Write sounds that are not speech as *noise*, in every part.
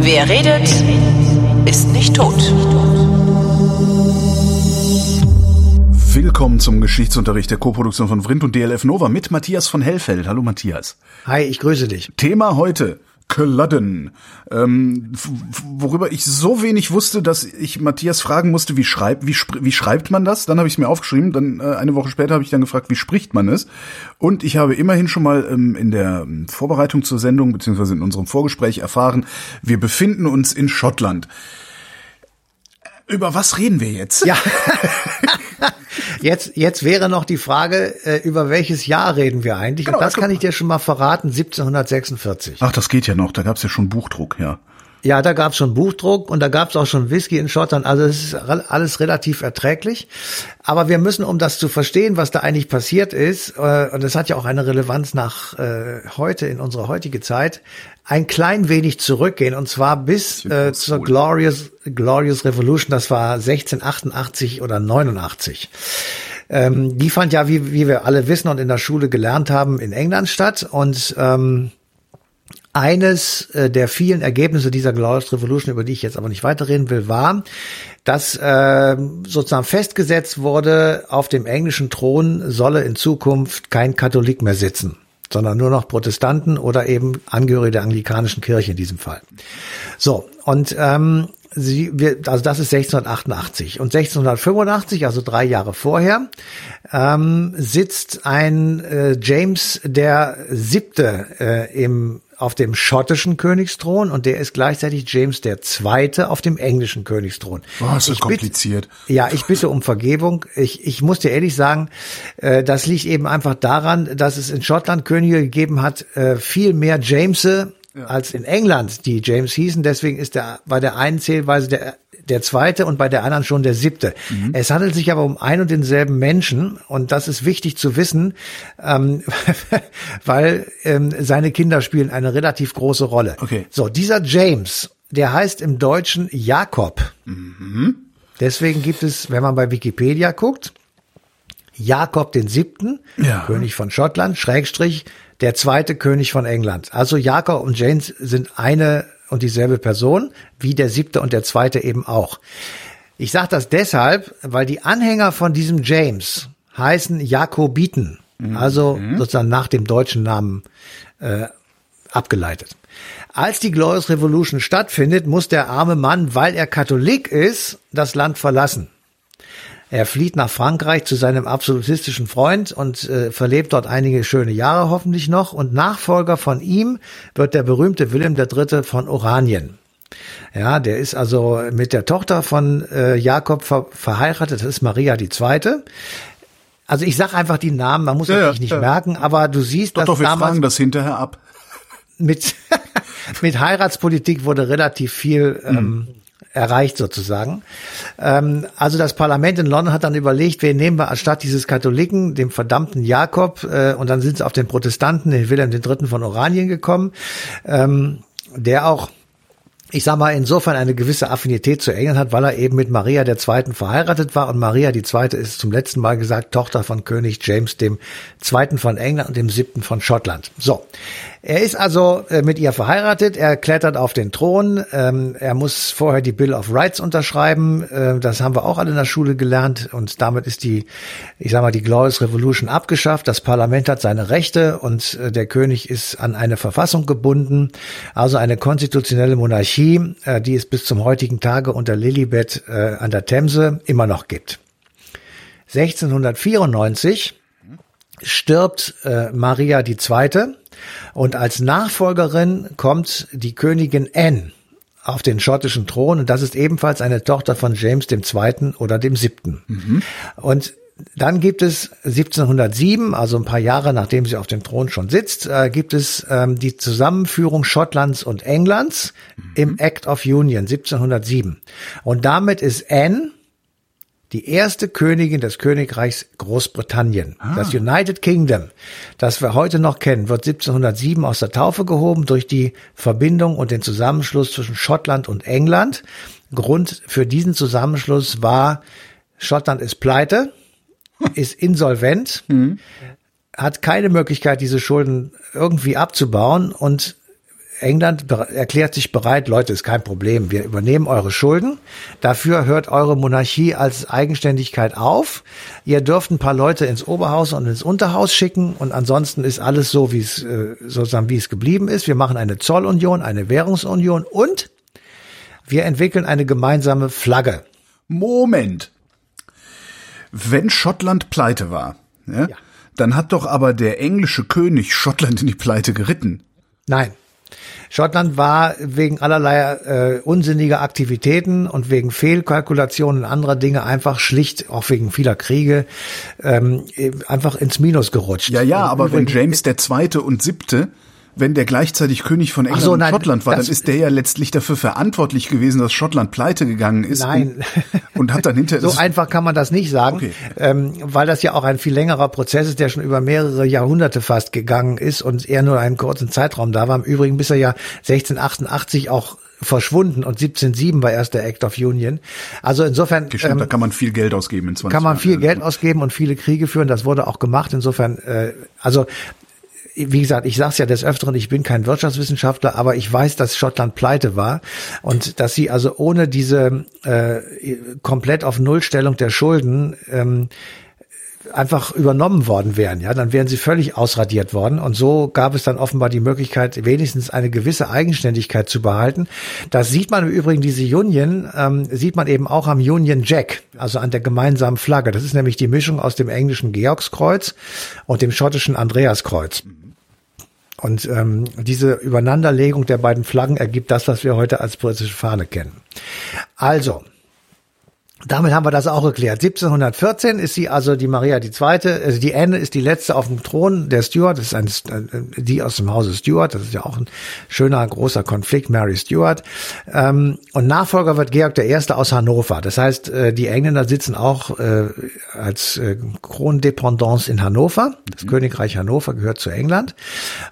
Wer redet, ist nicht tot. Willkommen zum Geschichtsunterricht der Koproduktion von Vrindt und DLF Nova mit Matthias von Hellfeld. Hallo Matthias. Hi, ich grüße dich. Thema heute. Culloden, ähm, worüber ich so wenig wusste, dass ich Matthias fragen musste, wie schreibt, wie, wie schreibt man das? Dann habe ich es mir aufgeschrieben, dann äh, eine Woche später habe ich dann gefragt, wie spricht man es? Und ich habe immerhin schon mal ähm, in der Vorbereitung zur Sendung beziehungsweise in unserem Vorgespräch erfahren, wir befinden uns in Schottland. Über was reden wir jetzt? Ja. *laughs* *laughs* Jetzt, jetzt wäre noch die Frage, äh, über welches Jahr reden wir eigentlich? Genau, Und das kann ich dir schon mal verraten, 1746. Ach, das geht ja noch, da gab's ja schon Buchdruck, ja. Ja, da gab's schon Buchdruck und da gab's auch schon Whisky in Schottland. Also es ist alles relativ erträglich. Aber wir müssen, um das zu verstehen, was da eigentlich passiert ist, äh, und das hat ja auch eine Relevanz nach äh, heute, in unserer heutige Zeit, ein klein wenig zurückgehen. Und zwar bis äh, zur Glorious, Glorious Revolution. Das war 1688 oder 89. Ähm, die fand ja, wie, wie wir alle wissen und in der Schule gelernt haben, in England statt. Und ähm, eines äh, der vielen Ergebnisse dieser Glorious Revolution, über die ich jetzt aber nicht weiterreden will, war, dass äh, sozusagen festgesetzt wurde, auf dem englischen Thron solle in Zukunft kein Katholik mehr sitzen, sondern nur noch Protestanten oder eben Angehörige der anglikanischen Kirche in diesem Fall. So, und ähm, sie, wir, also das ist 1688. Und 1685, also drei Jahre vorher, ähm, sitzt ein äh, James der Siebte äh, im auf dem schottischen Königsthron und der ist gleichzeitig James der Zweite auf dem englischen Königsthron. Oh, ist das kompliziert. Bitte, ja, ich bitte um Vergebung. Ich, ich muss dir ehrlich sagen, äh, das liegt eben einfach daran, dass es in Schottland Könige gegeben hat, äh, viel mehr Jamese ja. als in England, die James hießen. Deswegen ist der bei der einen Zählweise der der zweite und bei der anderen schon der siebte. Mhm. Es handelt sich aber um ein und denselben Menschen und das ist wichtig zu wissen, ähm, *laughs* weil ähm, seine Kinder spielen eine relativ große Rolle. Okay. So, dieser James, der heißt im Deutschen Jakob. Mhm. Deswegen gibt es, wenn man bei Wikipedia guckt, Jakob den siebten, ja. König von Schottland, Schrägstrich, der zweite König von England. Also Jakob und James sind eine und dieselbe Person, wie der siebte und der zweite eben auch. Ich sage das deshalb, weil die Anhänger von diesem James heißen Jakobiten, mhm. also sozusagen nach dem deutschen Namen äh, abgeleitet. Als die Glorious Revolution stattfindet, muss der arme Mann, weil er Katholik ist, das Land verlassen. Er flieht nach Frankreich zu seinem absolutistischen Freund und äh, verlebt dort einige schöne Jahre hoffentlich noch. Und Nachfolger von ihm wird der berühmte Wilhelm III. von Oranien. Ja, der ist also mit der Tochter von äh, Jakob ver verheiratet. Das ist Maria die Zweite. Also ich sag einfach die Namen, man muss ja, natürlich nicht ja. merken, aber du siehst, doch, dass doch, wir damals fragen das hinterher ab. Mit *laughs* mit Heiratspolitik wurde relativ viel ähm, hm erreicht sozusagen. Ähm, also das Parlament in London hat dann überlegt, wen nehmen wir anstatt dieses Katholiken, dem verdammten Jakob, äh, und dann sind sie auf den Protestanten, den Wilhelm III. von Oranien gekommen, ähm, der auch ich sag mal, insofern eine gewisse Affinität zu England hat, weil er eben mit Maria der Zweiten verheiratet war. Und Maria die Zweite ist zum letzten Mal gesagt Tochter von König James dem Zweiten von England und dem Siebten von Schottland. So. Er ist also äh, mit ihr verheiratet, er klettert auf den Thron, ähm, er muss vorher die Bill of Rights unterschreiben, äh, das haben wir auch alle in der Schule gelernt. Und damit ist die, ich sag mal, die Glorious Revolution abgeschafft, das Parlament hat seine Rechte und äh, der König ist an eine Verfassung gebunden, also eine konstitutionelle Monarchie, äh, die es bis zum heutigen Tage unter Lilibet äh, an der Themse immer noch gibt. 1694 stirbt äh, Maria Zweite und als Nachfolgerin kommt die Königin Anne auf den schottischen Thron und das ist ebenfalls eine Tochter von James Zweiten oder dem Siebten. Mhm. Und dann gibt es 1707, also ein paar Jahre nachdem sie auf dem Thron schon sitzt, äh, gibt es ähm, die Zusammenführung Schottlands und Englands mhm. im Act of Union 1707. Und damit ist Anne die erste Königin des Königreichs Großbritannien. Ah. Das United Kingdom, das wir heute noch kennen, wird 1707 aus der Taufe gehoben durch die Verbindung und den Zusammenschluss zwischen Schottland und England. Grund für diesen Zusammenschluss war, Schottland ist pleite ist insolvent, hat keine Möglichkeit, diese Schulden irgendwie abzubauen und England erklärt sich bereit, Leute, ist kein Problem, wir übernehmen eure Schulden. Dafür hört eure Monarchie als Eigenständigkeit auf. Ihr dürft ein paar Leute ins Oberhaus und ins Unterhaus schicken und ansonsten ist alles so, wie es äh, sozusagen wie es geblieben ist. Wir machen eine Zollunion, eine Währungsunion und wir entwickeln eine gemeinsame Flagge. Moment. Wenn Schottland pleite war, ja, Ja. dann hat doch aber der englische König Schottland in die Pleite geritten. Nein. Schottland war wegen allerlei äh, unsinniger Aktivitäten und wegen Fehlkalkulationen anderer Dinge einfach schlicht, auch wegen vieler Kriege, ähm, einfach ins Minus gerutscht. Ja, ja, Und aber wenn James der Zweite und Siebte, wenn der gleichzeitig König von England so, und nein, Schottland war, dann ist der ja letztlich dafür verantwortlich gewesen, dass Schottland pleite gegangen ist. Nein. Und, und hat dann hinterher *laughs* So einfach kann man das nicht sagen, Okay. ähm, weil das ja auch ein viel längerer Prozess ist, der schon über mehrere Jahrhunderte fast gegangen ist und er nur einen kurzen Zeitraum da war. Im Übrigen bis er ja 1688 auch verschwunden und 1707 war erst der Act of Union. Also insofern Stimmt, ähm, da kann man viel Geld ausgeben in 20 kann man Jahren. viel Geld ausgeben und viele Kriege führen. Das wurde auch gemacht. Insofern, äh, also wie gesagt, ich sage es ja des Öfteren, ich bin kein Wirtschaftswissenschaftler, aber ich weiß, dass Schottland pleite war und dass sie also ohne diese äh, komplett auf Nullstellung der Schulden ähm, einfach übernommen worden wären, ja, dann wären sie völlig ausradiert worden. Und so gab es dann offenbar die Möglichkeit, wenigstens eine gewisse Eigenständigkeit zu behalten. Das sieht man im Übrigen, diese Union, ähm, sieht man eben auch am Union Jack, also an der gemeinsamen Flagge. Das ist nämlich die Mischung aus dem englischen Georgskreuz und dem schottischen Andreaskreuz. Und ähm, diese Übereinanderlegung der beiden Flaggen ergibt das, was wir heute als britische Fahne kennen. Also, damit haben wir das auch erklärt. 1714 ist sie also die Maria die Zweite, also die Anne ist die letzte auf dem Thron der Stuart, das ist ein, äh, die aus dem Hause Stuart, das ist ja auch ein schöner großer Konflikt, Mary Stuart. Ähm, und Nachfolger wird Georg der Erste aus Hannover. Das heißt, äh, die Engländer sitzen auch als Krondependance in Hannover. Das Königreich Hannover gehört zu England.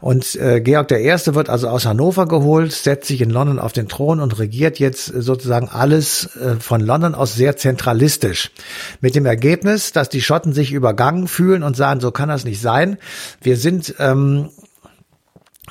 Und Georg der Erste wird also aus Hannover geholt, setzt sich in London auf den Thron und regiert jetzt sozusagen alles von London aus sehr zentralistisch. Mit dem Ergebnis, dass die Schotten sich übergangen fühlen und sagen, so kann das nicht sein. Wir sind ähm,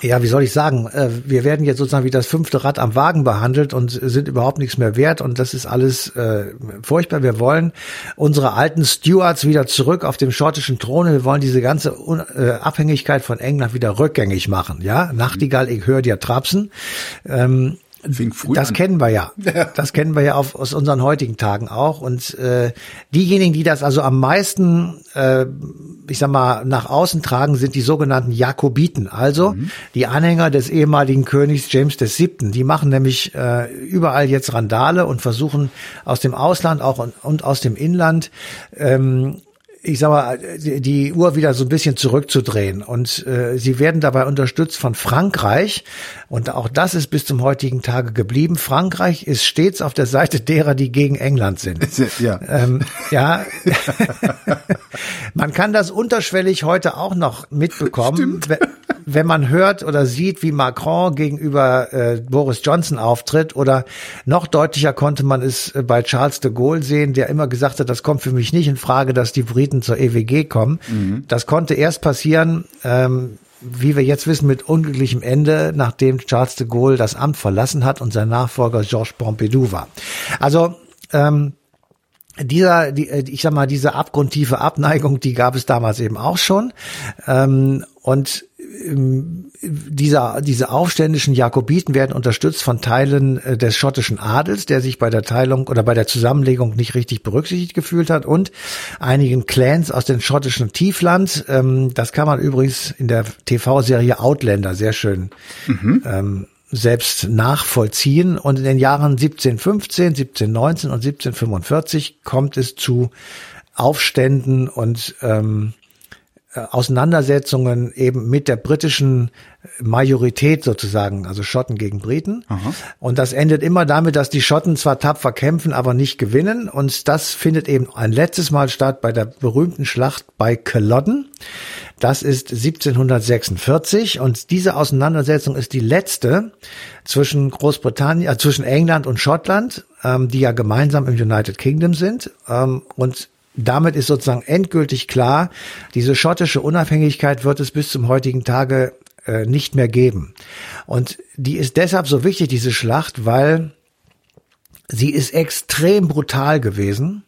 ja, wie soll ich sagen, äh, wir werden jetzt sozusagen wie das fünfte Rad am Wagen behandelt und sind überhaupt nichts mehr wert und das ist alles äh, furchtbar. Wir wollen unsere alten Stuarts wieder zurück auf dem schottischen Thron. Wir wollen diese ganze Un äh, Abhängigkeit von England wieder rückgängig machen. Ja, Nachtigall, ich höre dir trapsen. Ähm, das kennen wir ja. *laughs* Das kennen wir ja auf, aus unseren heutigen Tagen auch. Und äh, diejenigen, die das also am meisten, äh, ich sag mal, nach außen tragen, sind die sogenannten Jakobiten, also die Anhänger des ehemaligen Königs James VII. Die machen nämlich äh, überall jetzt Randale und versuchen aus dem Ausland auch und, und aus dem Inland ähm, ich sag mal, die Uhr wieder so ein bisschen zurückzudrehen. Und äh, sie werden dabei unterstützt von Frankreich. Und auch das ist bis zum heutigen Tage geblieben. Frankreich ist stets auf der Seite derer, die gegen England sind. Ja. Ähm, ja, *laughs* man kann das unterschwellig heute auch noch mitbekommen, we- wenn man hört oder sieht, wie Macron gegenüber äh, Boris Johnson auftritt. Oder noch deutlicher konnte man es äh, bei Charles de Gaulle sehen, der immer gesagt hat, das kommt für mich nicht in Frage, dass die Briten zur EWG kommen. Das konnte erst passieren. Ähm, wie wir jetzt wissen, mit unglücklichem Ende, nachdem Charles de Gaulle das Amt verlassen hat und sein Nachfolger Georges Pompidou war. Also ähm, dieser, die, äh, ich sag mal, diese abgrundtiefe Abneigung, die gab es damals eben auch schon. Ähm, und dieser, diese aufständischen Jakobiten werden unterstützt von Teilen äh, des schottischen Adels, der sich bei der Teilung oder bei der Zusammenlegung nicht richtig berücksichtigt gefühlt hat und einigen Clans aus dem schottischen Tiefland. Ähm, das kann man übrigens in der TV-Serie Outlander sehr schön ähm, selbst nachvollziehen. Und in den Jahren 1715, 1719 und 1745 kommt es zu Aufständen und ähm, äh, Auseinandersetzungen eben mit der britischen Majorität sozusagen, also Schotten gegen Briten. Und das endet immer damit, dass die Schotten zwar tapfer kämpfen, aber nicht gewinnen. Und das findet eben ein letztes Mal statt bei der berühmten Schlacht bei Culloden. Das ist 1746 und diese Auseinandersetzung ist die letzte zwischen Großbritannien, äh, zwischen England und Schottland, ähm, die ja gemeinsam im United Kingdom sind. Ähm, und damit ist sozusagen endgültig klar, diese schottische Unabhängigkeit wird es bis zum heutigen Tage äh, nicht mehr geben. Und die ist deshalb so wichtig, diese Schlacht, weil sie ist extrem brutal gewesen.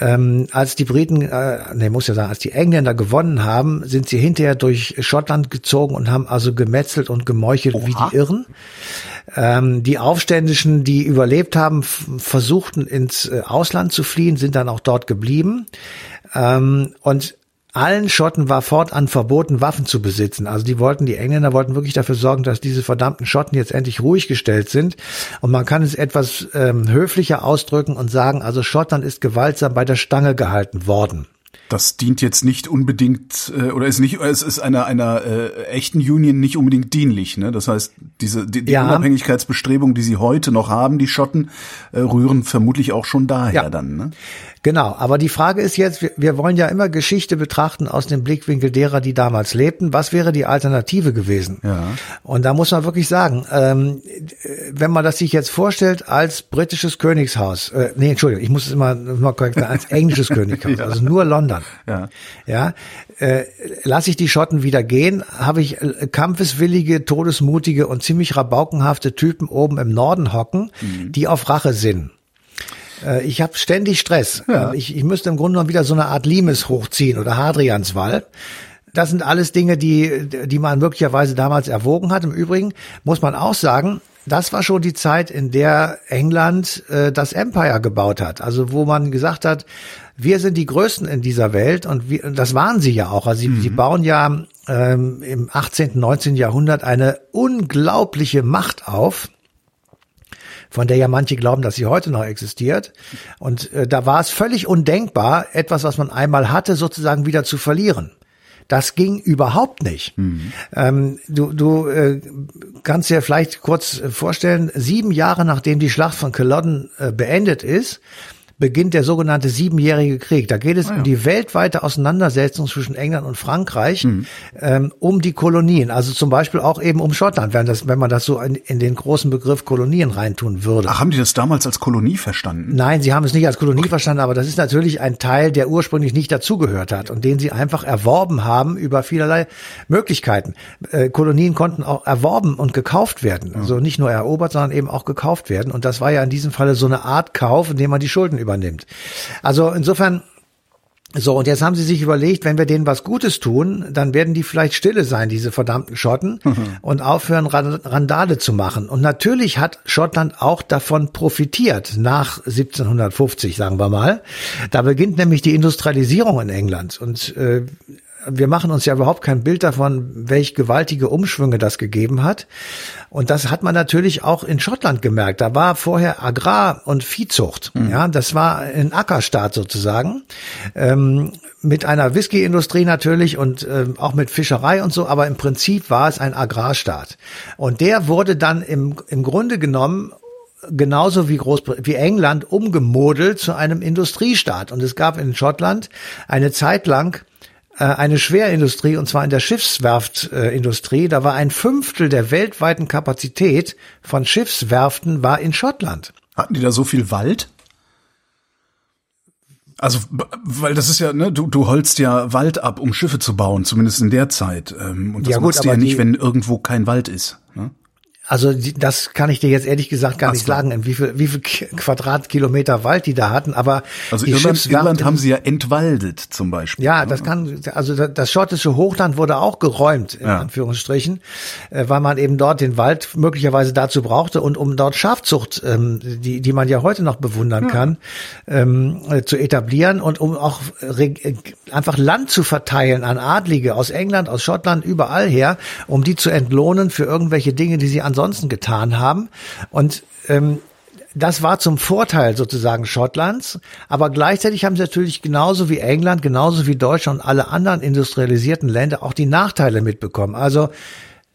Ähm, als die Briten, äh, nee, muss ja sagen, als die Engländer gewonnen haben, sind sie hinterher durch Schottland gezogen und haben also gemetzelt und gemeuchelt Oha. wie die Irren. Ähm, die Aufständischen, die überlebt haben, versuchten ins äh, Ausland zu fliehen, sind dann auch dort geblieben. Ähm, und allen Schotten war fortan verboten, Waffen zu besitzen. Also die wollten, die Engländer wollten wirklich dafür sorgen, dass diese verdammten Schotten jetzt endlich ruhig gestellt sind. Und man kann es etwas ähm, höflicher ausdrücken und sagen, also Schottland ist gewaltsam bei der Stange gehalten worden das dient jetzt nicht unbedingt äh, oder ist nicht es ist einer einer äh, echten Union nicht unbedingt dienlich ne das heißt diese die, die ja. Unabhängigkeitsbestrebungen die sie heute noch haben die Schotten äh, rühren vermutlich auch schon daher ja. dann ne genau aber die Frage ist jetzt wir, wir wollen ja immer Geschichte betrachten aus dem Blickwinkel derer die damals lebten was wäre die Alternative gewesen ja. und da muss man wirklich sagen ähm, wenn man das sich jetzt vorstellt als britisches Königshaus äh, nee Entschuldigung ich muss es immer, immer korrekt sagen, als *laughs* englisches Königshaus ja. also nur London. Ja. Ja. Äh, lasse ich die Schotten wieder gehen, habe ich äh, kampfeswillige, todesmutige und ziemlich rabaukenhafte Typen oben im Norden hocken, mhm. die auf Rache sind. Äh, ich habe ständig Stress. Ja. Ich, ich müsste im Grunde genommen wieder so eine Art Limes hochziehen oder Hadrianswall. Das sind alles Dinge, die, die man möglicherweise damals erwogen hat. Im Übrigen muss man auch sagen, das war schon die Zeit, in der England äh, das Empire gebaut hat. Also wo man gesagt hat, wir sind die Größten in dieser Welt und wir, das waren sie ja auch. Also sie, mhm. sie bauen ja ähm, im 18., 19. Jahrhundert eine unglaubliche Macht auf von der ja manche glauben, dass sie heute noch existiert. Und äh, da war es völlig undenkbar, etwas, was man einmal hatte, sozusagen wieder zu verlieren. Das ging überhaupt nicht. Mhm. Ähm, du du äh, kannst dir vielleicht kurz vorstellen, sieben Jahre nachdem die Schlacht von Culloden äh, beendet ist, beginnt der sogenannte Siebenjährige Krieg. Da geht es ah, ja. um die weltweite Auseinandersetzung zwischen England und Frankreich mhm. ähm, um die Kolonien. Also zum Beispiel auch eben um Schottland, wenn, das, wenn man das so in, in den großen Begriff Kolonien reintun würde. Ach, haben die das damals als Kolonie verstanden? Nein, sie haben es nicht als Kolonie okay. verstanden, aber das ist natürlich ein Teil, der ursprünglich nicht dazugehört hat und den sie einfach erworben haben über vielerlei Möglichkeiten. Äh, Kolonien konnten auch erworben und gekauft werden. Mhm. Also nicht nur erobert, sondern eben auch gekauft werden. Und das war ja in diesem Falle so eine Art Kauf, in dem man die Schulden übernimmt. Also insofern so, und jetzt haben sie sich überlegt, wenn wir denen was Gutes tun, dann werden die vielleicht stille sein, diese verdammten Schotten, mhm. und aufhören, Randale zu machen. Und natürlich hat Schottland auch davon profitiert, nach 1750, sagen wir mal. Da beginnt nämlich die Industrialisierung in England. Und äh, wir machen uns ja überhaupt kein Bild davon, welch gewaltige Umschwünge das gegeben hat. Und das hat man natürlich auch in Schottland gemerkt. Da war vorher Agrar- und Viehzucht. Mhm. Ja, das war ein Ackerstaat sozusagen. Ähm, mit einer Whiskyindustrie natürlich und ähm, auch mit Fischerei und so, aber im Prinzip war es ein Agrarstaat. Und der wurde dann im, im Grunde genommen genauso wie Großbritannien, wie England umgemodelt zu einem Industriestaat. Und es gab in Schottland eine Zeit lang äh, eine Schwerindustrie, und zwar in der Schiffswerftindustrie. Da war ein Fünftel der weltweiten Kapazität von Schiffswerften war in Schottland. Hatten die da so viel Wald? Also, weil das ist ja, ne, du, du holst ja Wald ab, um Schiffe zu bauen, zumindest in der Zeit. Ähm, und das ja, gut, machst du ja nicht, wenn irgendwo kein Wald ist. Ne? Also das kann ich dir jetzt ehrlich gesagt gar Ach nicht so. sagen, in wie viel, wie viel Quadratkilometer Wald die da hatten. Aber also Irland, Irland haben sie ja entwaldet zum Beispiel. Ja, das kann. Also das schottische Hochland wurde auch geräumt in ja. Anführungsstrichen, äh, weil man eben dort den Wald möglicherweise dazu brauchte und um dort Schafzucht, ähm, die die man ja heute noch bewundern ja. kann, ähm, äh, zu etablieren und um auch äh, einfach Land zu verteilen an Adlige aus England, aus Schottland, überall her, um die zu entlohnen für irgendwelche Dinge, die sie an ansonsten getan haben. Und ähm, das war zum Vorteil sozusagen Schottlands, aber gleichzeitig haben sie natürlich genauso wie England, genauso wie Deutschland und alle anderen industrialisierten Länder auch die Nachteile mitbekommen. Also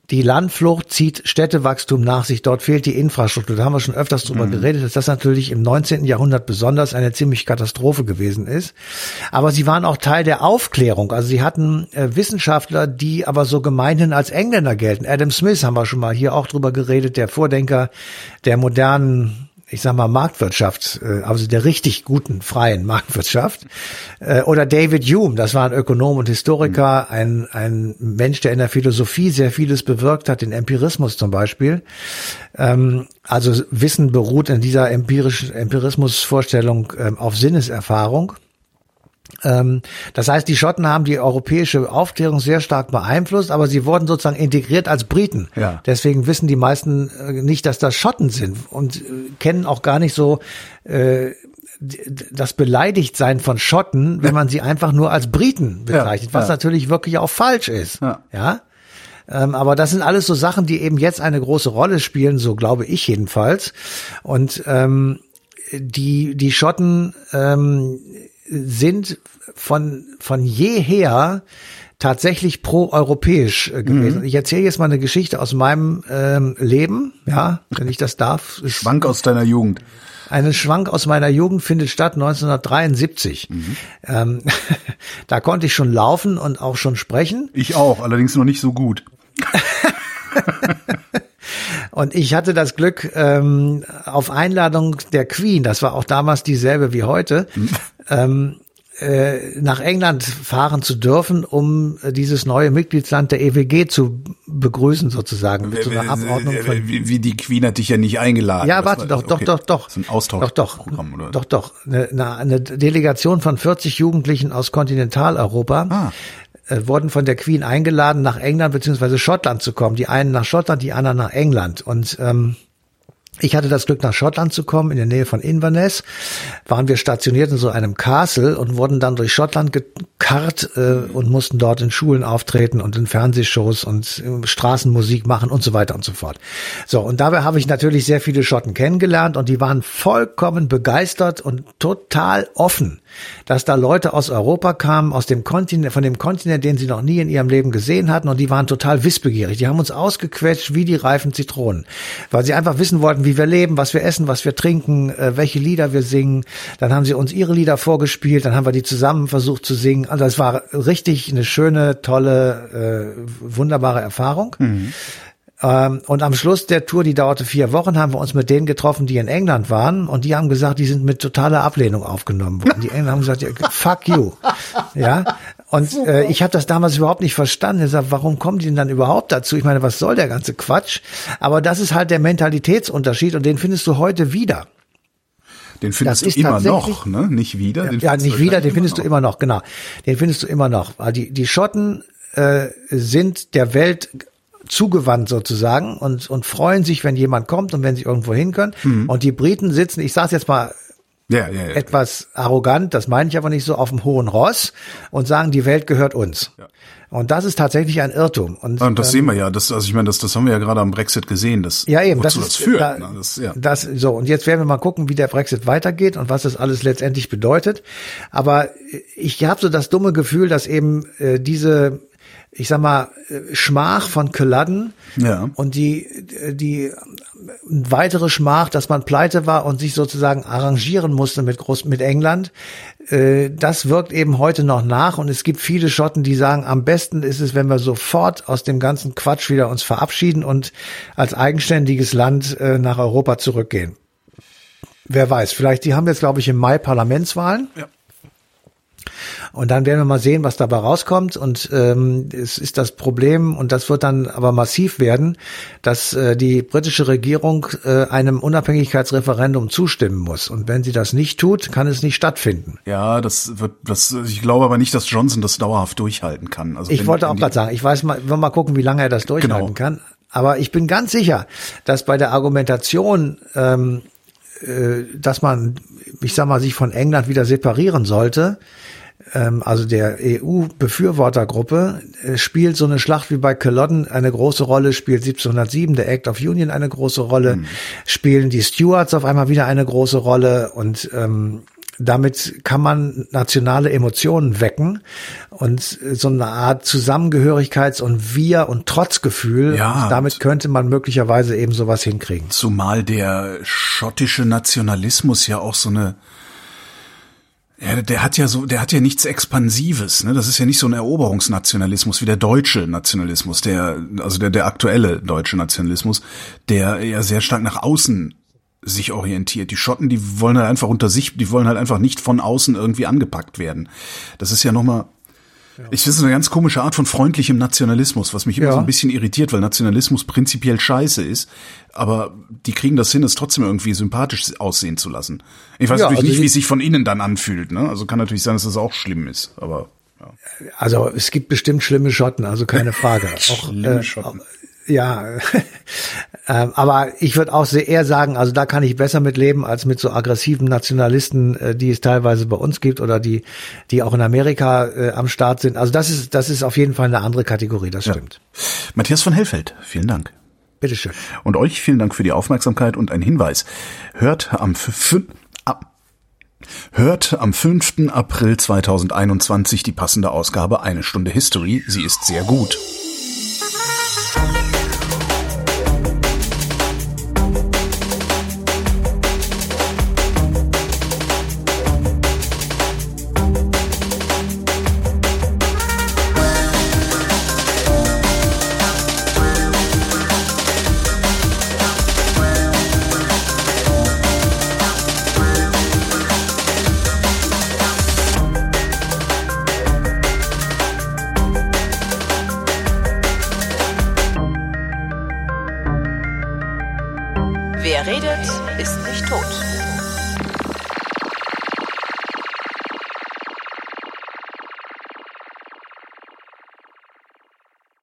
die Landflucht zieht Städtewachstum nach sich. Dort fehlt die Infrastruktur. Da haben wir schon öfters drüber mhm. geredet, dass das natürlich im 19. Jahrhundert besonders eine ziemlich Katastrophe gewesen ist. Aber sie waren auch Teil der Aufklärung. Also sie hatten äh, Wissenschaftler, die aber so gemeinhin als Engländer gelten. Adam Smith haben wir schon mal hier auch drüber geredet, der Vordenker der modernen ich sag mal, Marktwirtschaft, äh, also der richtig guten, freien Marktwirtschaft. Äh, oder David Hume, das war ein Ökonom und Historiker, ein, ein Mensch, der in der Philosophie sehr vieles bewirkt hat, den Empirismus zum Beispiel. Ähm, also Wissen beruht in dieser empirischen Empirismusvorstellung ähm, auf Sinneserfahrung. Ähm, das heißt, die Schotten haben die europäische Aufklärung sehr stark beeinflusst, aber sie wurden sozusagen integriert als Briten. Ja. Deswegen wissen die meisten äh, nicht, dass das Schotten sind und äh, kennen auch gar nicht so äh, das Beleidigtsein von Schotten, *laughs* wenn man sie einfach nur als Briten bezeichnet, Ja, was ja. natürlich wirklich auch falsch ist. Ja. ja? Ähm, aber das sind alles so Sachen, die eben jetzt eine große Rolle spielen, so glaube ich jedenfalls. Und ähm, die, die Schotten ähm, sind von, von jeher tatsächlich pro-europäisch äh, gewesen. Ich erzähle jetzt mal eine Geschichte aus meinem ähm, Leben, ja, *laughs* wenn ich das darf. Schwank aus deiner Jugend. eine Schwank aus meiner Jugend findet statt 1973. Ähm, *laughs* da konnte ich schon laufen und auch schon sprechen. Ich auch, allerdings noch nicht so gut. *laughs* Und ich hatte das Glück, ähm, auf Einladung der Queen, das war auch damals dieselbe wie heute, ähm, äh, nach England fahren zu dürfen, um äh, dieses neue Mitgliedsland der EWG zu begrüßen, sozusagen, mit so einer Abordnung von wie, wie die Queen hat dich ja nicht eingeladen. Ja, warte, war- doch, doch, okay. doch, doch. Das ist ein Austausch. Doch, doch, Programm, oder? doch, doch. Eine, eine, eine Delegation von 40 Jugendlichen aus Kontinentaleuropa Ah. äh, wurden von der Queen eingeladen, nach England beziehungsweise Schottland zu kommen. Die einen nach Schottland, die anderen nach England. Und ähm, ich hatte das Glück, nach Schottland zu kommen, in der Nähe von Inverness. Waren wir stationiert in so einem Castle und wurden dann durch Schottland gekarrt äh, und mussten dort in Schulen auftreten und in Fernsehshows und äh, Straßenmusik machen und so weiter und so fort. So, und dabei habe ich natürlich sehr viele Schotten kennengelernt und die waren vollkommen begeistert und total offen, dass da Leute aus Europa kamen, aus dem Kontinent, von dem Kontinent, den sie noch nie in ihrem Leben gesehen hatten und die waren total wissbegierig. Die haben uns ausgequetscht wie die reifen Zitronen, weil sie einfach wissen wollten, wie wir leben, was wir essen, was wir trinken, äh, welche Lieder wir singen. Dann haben sie uns ihre Lieder vorgespielt, dann haben wir die zusammen versucht zu singen. Also es war richtig eine schöne, tolle, äh, wunderbare Erfahrung. Ähm, und am Schluss der Tour, die dauerte vier Wochen, haben wir uns mit denen getroffen, die in England waren. Und die haben gesagt, die sind mit totaler Ablehnung aufgenommen worden. Die Engländer haben gesagt, *laughs* fuck you. Ja. Und äh, ich habe das damals überhaupt nicht verstanden. Ich sag, warum kommen die denn dann überhaupt dazu? Ich meine, was soll der ganze Quatsch? Aber das ist halt der Mentalitätsäunterschied und den findest du heute wieder. Den findest Das du immer noch, ne? Nicht wieder. Den Ja, nicht du wieder, den findest du noch. immer noch, genau. Den findest du immer noch. Die, die Schotten äh, sind der Welt zugewandt sozusagen und, und freuen sich, wenn jemand kommt und wenn sie irgendwo hin können. Mhm. Und die Briten sitzen, ich sage jetzt mal Ja, ja, ja. etwas arrogant, das meine ich aber nicht so, auf dem hohen Ross und sagen, die Welt gehört uns. Und das ist tatsächlich ein Irrtum. Und, Und das ähm, sehen wir ja, das, also ich meine, das, das haben wir ja gerade am Brexit gesehen, das, Ja, eben, das ist das führt. da, ne? das, ja. das so und jetzt werden wir mal gucken, wie der Brexit weitergeht und was das alles letztendlich bedeutet. Aber ich habe so das dumme Gefühl, dass eben äh, diese ich sag mal, äh, Schmach von Culloden Ja. und die, die weitere Schmach, dass man pleite war und sich sozusagen arrangieren musste mit Groß, mit England, äh, das wirkt eben heute noch nach und es gibt viele Schotten, die sagen, am besten ist es, wenn wir sofort aus dem ganzen Quatsch wieder uns verabschieden und als eigenständiges Land äh, nach Europa zurückgehen. Wer weiß, vielleicht, die haben jetzt, glaube ich, im Mai Parlamentswahlen. Ja. Und dann werden wir mal sehen, was dabei rauskommt. Und ähm, es ist das Problem, und das wird dann aber massiv werden, dass äh, die britische Regierung äh, einem Unabhängigkeitsreferendum zustimmen muss. Und wenn sie das nicht tut, kann es nicht stattfinden. Ja, das wird, das, ich glaube aber nicht, dass Johnson das dauerhaft durchhalten kann. Also Ich wollte auch gerade sagen, ich weiß mal, wir mal gucken, wie lange er das durchhalten Genau. kann. Aber ich bin ganz sicher, dass bei der Argumentation, ähm, äh, dass man, ich sag mal, sich von England wieder separieren sollte, ähm, also der EU-Befürwortergruppe, äh, spielt so eine Schlacht wie bei Culloden eine große Rolle, spielt 1707 der Act of Union eine große Rolle, spielen die Stuarts auf einmal wieder eine große Rolle und ähm, damit kann man nationale Emotionen wecken und so eine Art Zusammengehörigkeits- und Wir- und Trotzgefühl. Ja, und damit könnte man möglicherweise eben sowas hinkriegen. Zumal der schottische Nationalismus ja auch so eine ja, der hat ja so, der hat ja nichts Expansives, ne? Das ist ja nicht so ein Eroberungsnationalismus wie der deutsche Nationalismus, der, also der, der aktuelle deutsche Nationalismus, der ja sehr stark nach außen sich orientiert. Die Schotten, die wollen halt einfach unter sich, die wollen halt einfach nicht von außen irgendwie angepackt werden. Das ist ja nochmal, ja. ich finde es eine ganz komische Art von freundlichem Nationalismus, was mich immer ja. so ein bisschen irritiert, weil Nationalismus prinzipiell scheiße ist, aber die kriegen das hin, es trotzdem irgendwie sympathisch aussehen zu lassen. Ich weiß ja, natürlich also nicht, wie es sich von innen dann anfühlt, ne? Also kann natürlich sein, dass das auch schlimm ist, aber ja. Also es gibt bestimmt schlimme Schotten, also keine Frage. *laughs* auch, äh, Schotten. Ja, *laughs* ähm, aber ich würde auch sehr eher sagen, also da kann ich besser mit leben als mit so aggressiven Nationalisten, äh, die es teilweise bei uns gibt oder die, die auch in Amerika äh, am Start sind. Also das ist, das ist auf jeden Fall eine andere Kategorie, das stimmt. Ja. Matthias von Hellfeld, vielen Dank. Bitteschön. Und euch vielen Dank für die Aufmerksamkeit und ein Hinweis. Hört am Hört am 5. April 2021 die passende Ausgabe Eine Stunde History. Sie ist sehr gut.